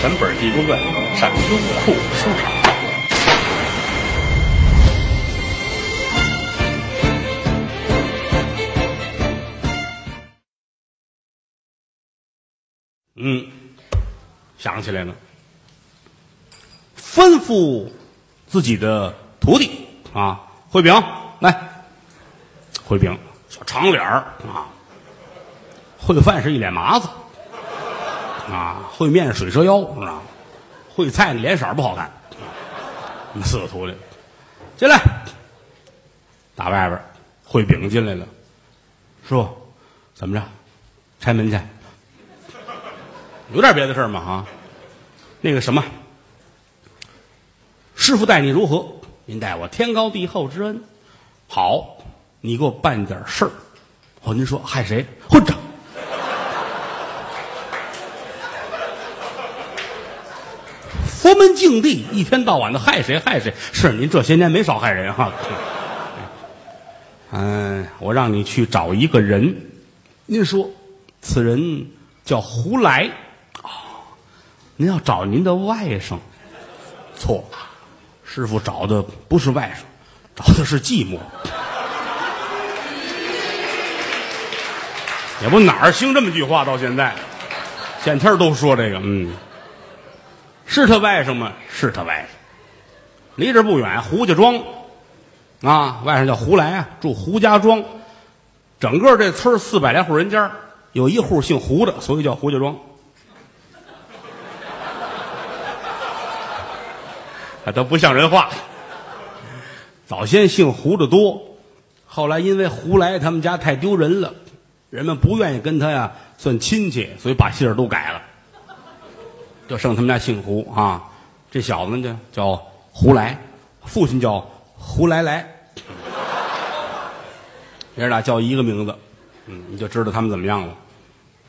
全本《地宫传》上优酷收场。嗯，想起来了，吩咐自己的徒弟啊，慧平来，慧平小长脸儿啊，混饭是一脸麻子。啊，烩面水蛇腰是吧？烩菜脸色不好看，四个徒弟进来，打外边烩，饼进来了，师傅怎么着？拆门去。有点别的事儿吗？啊，那个什么，师傅待你如何？您待我天高地厚之恩。好，你给我办点事儿。哦，您说害谁？混账！佛门净地，一天到晚的害谁害谁？是您这些年没少害人哈。嗯，我让你去找一个人，您说此人叫胡来。哦您要找您的外甥，错，师傅找的不是外甥，找的是寂寞。也不哪儿兴这么句话，到现在，见天都说这个，嗯，是他外甥吗？是他外甥，离这不远，胡家庄，啊，外甥叫胡来啊，住胡家庄，整个这村四百来户人家，有一户姓胡的，所以叫胡家庄。都不像人话。早先姓胡的多，后来因为胡来他们家太丢人了，人们不愿意跟他呀算亲戚，所以把姓儿都改了，就剩他们家姓胡啊。这小子呢叫胡来，父亲叫胡来来，爷俩叫一个名字，嗯，你就知道他们怎么样了。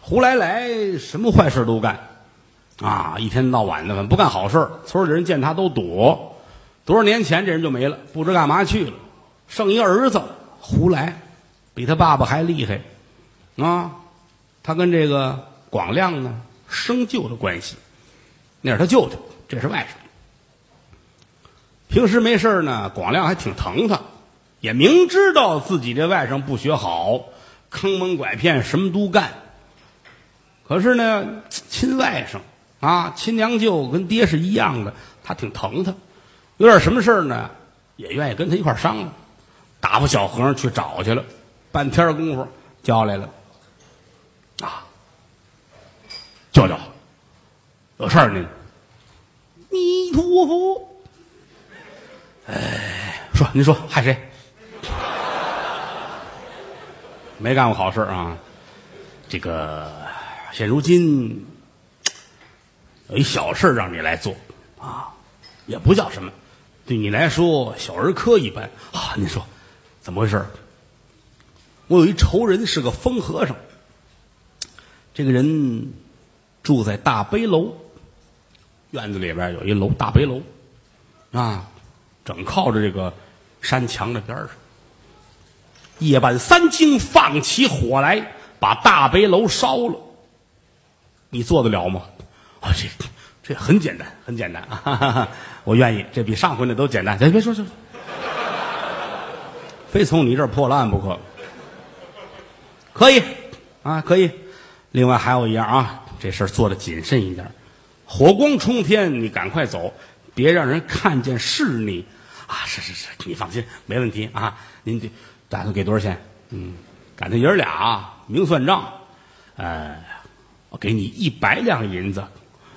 胡来来什么坏事都干。啊，一天到晚的，不干好事村里人见他都躲。多少年前这人就没了，不知干嘛去了。剩一儿子胡来，比他爸爸还厉害。啊，他跟这个广亮呢生舅的关系，那是他舅舅，这是外甥。平时没事呢，广亮还挺疼他，也明知道自己这外甥不学好，坑蒙拐骗什么都干。可是呢，亲外甥。啊，亲娘舅跟爹是一样的，他挺疼他，有点什么事呢，也愿意跟他一块商量。打发小和尚去找去了，半天功夫叫来了。啊，舅舅，有事儿您。弥陀佛。哎，说您说害谁？没干过好事啊。这个现如今。有一小事让你来做，啊，也不叫什么，对你来说小儿科一般啊。您说怎么回事？我有一仇人是个疯和尚，这个人住在大悲楼院子里边有一楼大悲楼，啊，正靠着这个山墙的边上。夜半三更放起火来，把大悲楼烧了，你做得了吗？啊，这这很简单，很简单啊！我愿意，这比上回那都简单。别别说说，非从你这儿破烂不可。可以啊，可以。另外还有一样啊，这事儿做的谨慎一点。火光冲天，你赶快走，别让人看见是你啊！是是是，你放心，没问题啊。您这打算给多少钱？嗯，赶他爷儿俩明算账。呃，我给你一百两银子。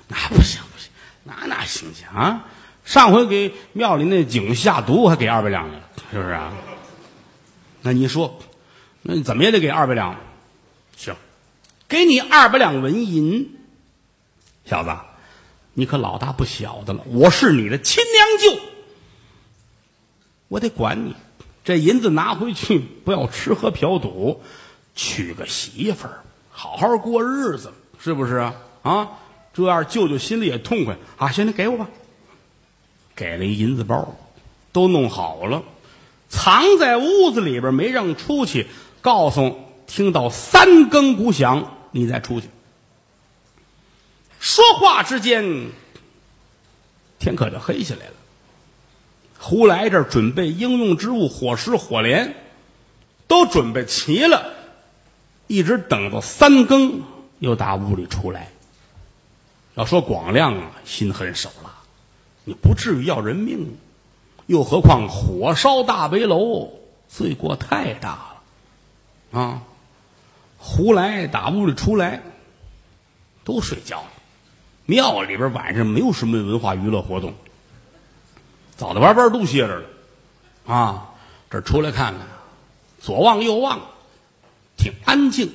那不行不行，那哪行去啊？上回给庙里那井下毒，还给二百两呢，是不是啊？那你说，那怎么也得给二百两？行，给你二百两纹银。小子，你可老大不小的了，我是你的亲娘舅，我得管你。这银子拿回去，不要吃喝嫖赌，娶个媳妇儿，好好过日子，是不是啊？啊！这样舅舅心里也痛快啊！行，你给我吧。给了一银子包，都弄好了，藏在屋子里边，没让出去。告诉听到三更鼓响，你再出去。说话之间，天可就黑下来了。胡来这儿准备应用之物，火石、火镰都准备齐了，一直等到三更，又打屋里出来。要说广亮啊，心狠手辣，你不至于要人命，又何况火烧大悲楼，罪过太大了啊！胡来打屋里出来，都睡觉了。庙里边晚上没有什么文化娱乐活动，早的晚班都歇着了啊！这出来看看，左望右望，挺安静。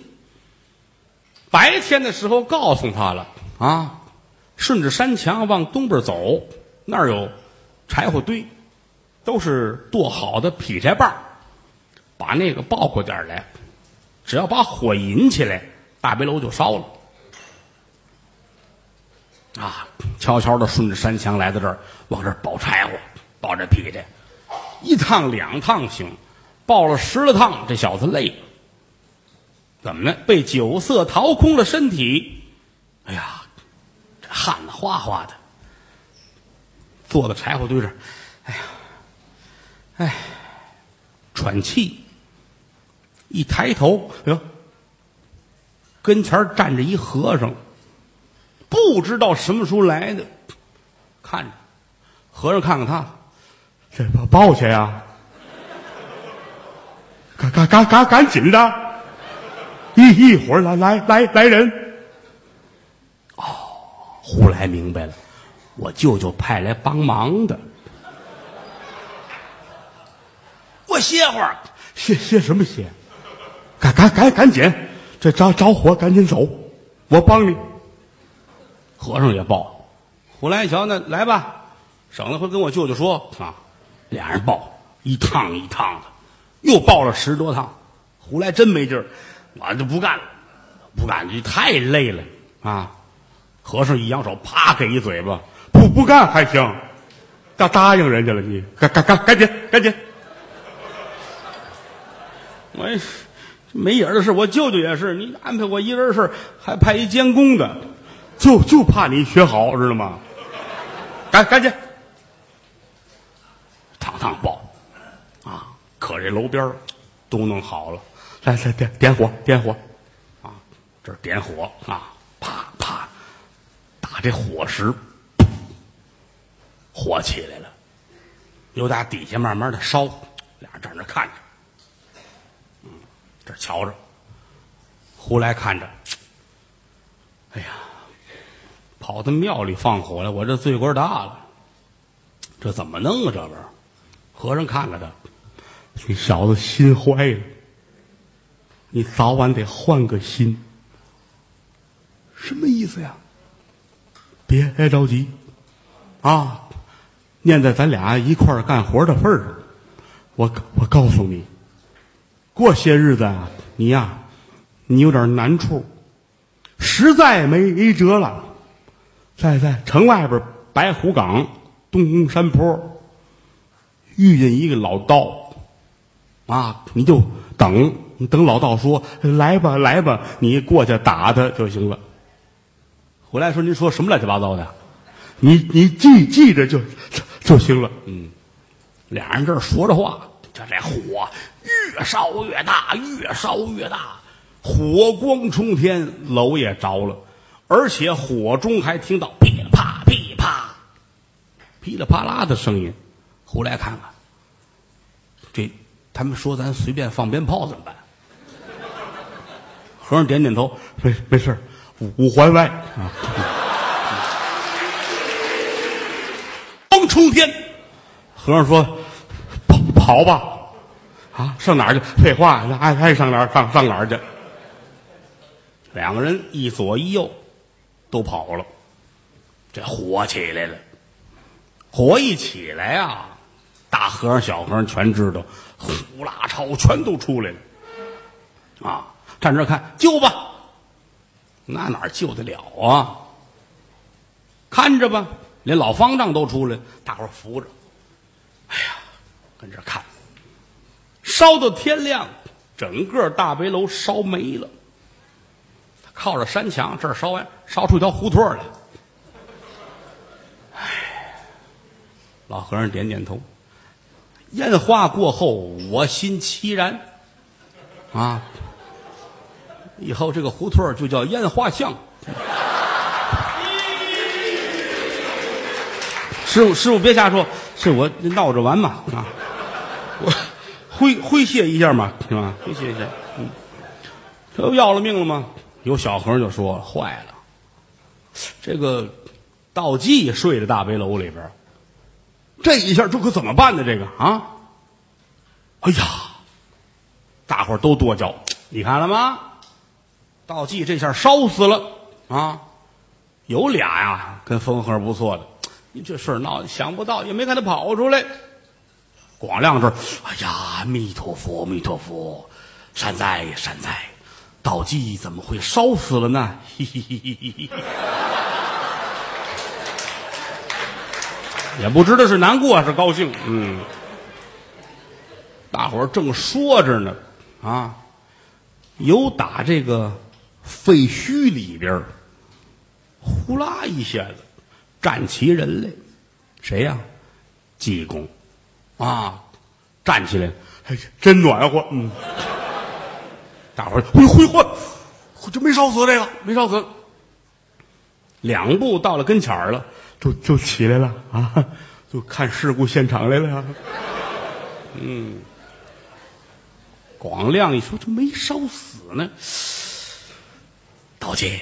白天的时候告诉他了啊。顺着山墙往东边走，那儿有柴火堆，都是剁好的劈柴棒把那个抱过点来，只要把火引起来，大北楼就烧了。啊，悄悄的顺着山墙来到这儿，往这儿抱柴火，抱着劈柴，一趟两趟行，抱了十来趟，这小子累了。怎么呢？被酒色掏空了身体。哎呀！这汗哗哗的，坐在柴火堆上，哎呀，哎，喘气。一抬头，哟，跟前站着一和尚，不知道什么时候来的，看着和尚看看他，这把抱去呀？赶赶赶赶赶紧的，一一会儿来来来来人。哦胡来明白了，我舅舅派来帮忙的。我歇会儿，歇歇什么歇？赶赶赶赶紧，这着着火，赶紧走，我帮你。和尚也抱，胡来一瞧，那来吧，省得会跟我舅舅说啊。俩人抱，一趟一趟的，又抱了十多趟。胡来真没劲儿，我就不干了，不干，你太累了啊。和尚一扬手，啪给一嘴巴，不不干还行，答答应人家了，你赶赶赶赶紧赶紧！我没影的事，我舅舅也是，你安排我一人事，还派一监工的，就就怕你学好，知道吗？赶赶紧，趟趟报，啊，可这楼边都弄好了，来来点点火点火，啊，这点火啊，啪啪。打这火石，火起来了，又打底下慢慢的烧，俩人站那看着，嗯，这瞧着，胡来看着，哎呀，跑到庙里放火了，我这罪过大了，这怎么弄啊？这边和尚看看他，你小子心坏了，你早晚得换个心，什么意思呀？别着急，啊！念在咱俩一块儿干活的份儿上，我我告诉你，过些日子啊，你呀，你有点难处，实在没辙了，在在城外边白虎岗东山坡遇见一个老道，啊，你就等等老道说来吧来吧，你过去打他就行了。回来说：“您说什么乱七八糟的？你你记记着就就行了。”嗯，俩人这说着话，这这火越烧越大，越烧越大，火光冲天，楼也着了，而且火中还听到噼里啪噼啪噼里啪啦的声音。回来看看，这他们说咱随便放鞭炮怎么办？和尚点点头，没没事。五环外啊，光冲天。和尚说：“跑跑吧，啊，上哪儿去？废话，爱爱上哪儿上上哪儿去。”两个人一左一右，都跑了。这火起来了，火一起来啊，大和尚、小和尚全知道，呼啦超全都出来了。啊，站这看，救吧。那哪救得了啊？看着吧，连老方丈都出来，大伙扶着。哎呀，跟这看，烧到天亮，整个大悲楼烧没了。靠着山墙，这儿烧完烧出一条胡同来。哎，老和尚点点头。烟花过后，我心凄然啊。以后这个胡同就叫烟花巷。师傅，师傅别瞎说，是我闹着玩嘛啊，我挥挥谢一下嘛，行吗？挥谢一下，嗯，这不要了命了吗？有小和尚就说：“坏了，这个道济睡在大悲楼里边，这一下这可怎么办呢？这个啊，哎呀，大伙都跺脚，你看了吗？道济这下烧死了啊！有俩呀，跟风和不错的，你这事闹想不到，也没看他跑出来。广亮这儿，哎呀，弥陀佛，弥陀佛，善哉善哉，倒计怎么会烧死了呢？也不知道是难过还是高兴，嗯，大伙儿正说着呢，啊，有打这个废墟里边呼啦一下子站起人来，谁呀、济公。啊，站起来，哎，真暖和，嗯，大伙儿，哎呦，挥嚯，这没烧死这个，没烧死，两步到了跟前儿了，就就起来了啊，就看事故现场来了。嗯，广亮一说这没烧死呢，道姐，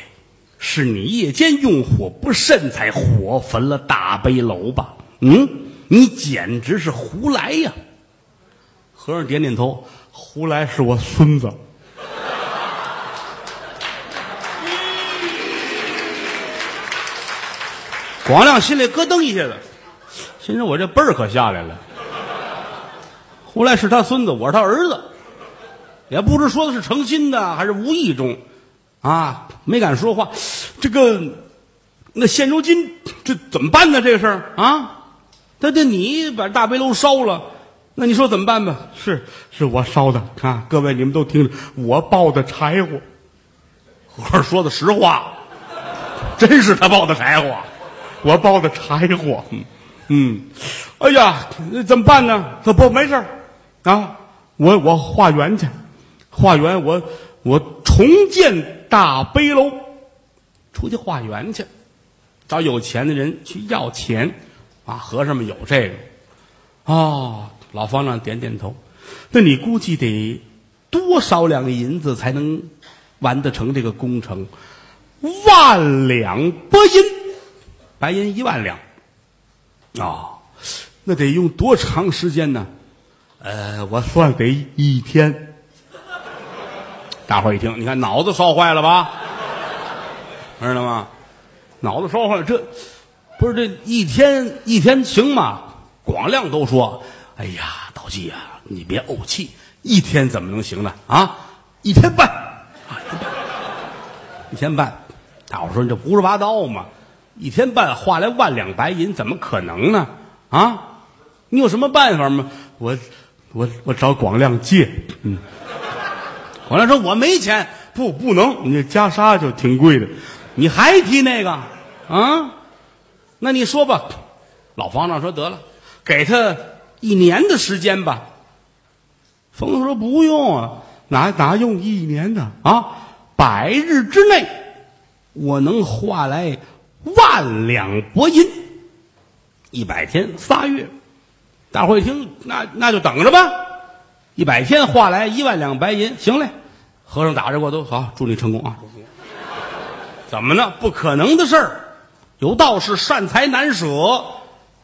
是你夜间用火不慎才火焚了大悲楼吧？嗯，你简直是胡来呀！和尚点点头，胡来是我孙子。广亮心里咯噔一下子，心说：“我这辈儿可下来了。胡来是他孙子，我是他儿子，也不知说的是诚心的还是无意中，啊，没敢说话。这个，那现如今这怎么办呢？这个事儿啊，他这你把大悲楼烧了，那你说怎么办吧？是，是我烧的啊！各位你们都听着，我抱的柴火。和尚说的实话，真是他抱的柴火。”我抱的柴火，嗯嗯，哎呀，那怎么办呢？他不没事啊，我我化缘去，化缘我我重建大悲楼，出去化缘去，找有钱的人去要钱啊。和尚们有这个哦，老方丈点点头，那你估计得多少两银子才能完得成这个工程？万两拨银。白银一万两，哦，那得用多长时间呢？呃，我算得一天。大伙儿一听，你看脑子烧坏了吧？知道吗？脑子烧坏了，这不是这一天一天行吗？广亮都说：“哎呀，道济呀，你别怄气，一天怎么能行呢？啊，一天半，啊，一天半。”大伙儿说：“你这胡说八道嘛！”一天半花来万两白银，怎么可能呢？啊，你有什么办法吗？我，我，我找广亮借。嗯，广亮说我没钱，不，不能。你这袈裟就挺贵的，你还提那个啊？那你说吧。老方丈说得了，给他一年的时间吧。冯子说不用啊，哪哪用一年呢？啊，百日之内，我能化来。万两白银，一百天仨月，大伙一听，那那就等着吧。一百天化来一万两白银，行嘞。和尚打着过都好，祝你成功啊！怎么呢？不可能的事儿。有道是善财难舍，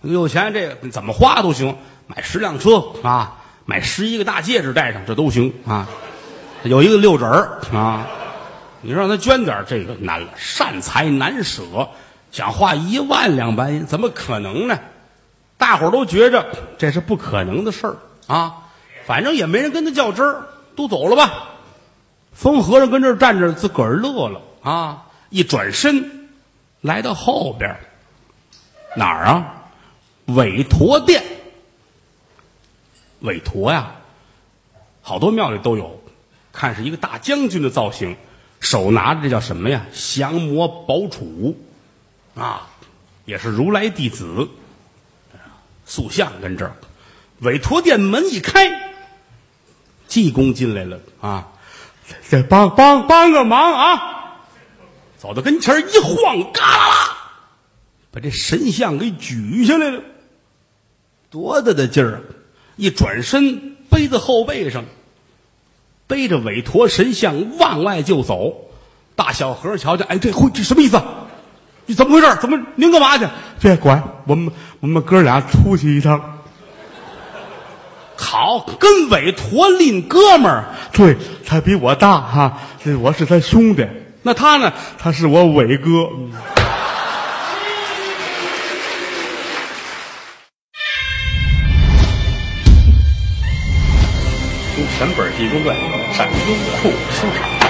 有钱这怎么花都行，买十辆车啊，买十一个大戒指戴上，这都行啊。有一个六指儿啊，你让他捐点这个难了，善财难舍。想花一万两白银，怎么可能呢？大伙儿都觉着这是不可能的事儿啊！反正也没人跟他较真儿，都走了吧。疯和尚跟这儿站着，自个儿乐了啊！一转身，来到后边哪儿啊？韦陀殿。韦陀呀，好多庙里都有，看是一个大将军的造型，手拿着这叫什么呀？降魔宝杵。啊，也是如来弟子，塑像跟这儿，委托殿门一开，济公进来了啊！再帮帮帮个忙啊！走到跟前一晃，嘎啦啦，把这神像给举下来了，多大的劲儿啊！一转身背在后背上，背着韦陀神像往外就走。大小和瞧瞧，哎，这会这什么意思？你怎么回事？怎么您干嘛去？别管我们，我们哥俩出去一趟。好，跟韦陀拎哥们儿，对他比我大哈，这我是他兄弟，那他呢？他是我伟哥。读全本《地中传》，上优酷书场。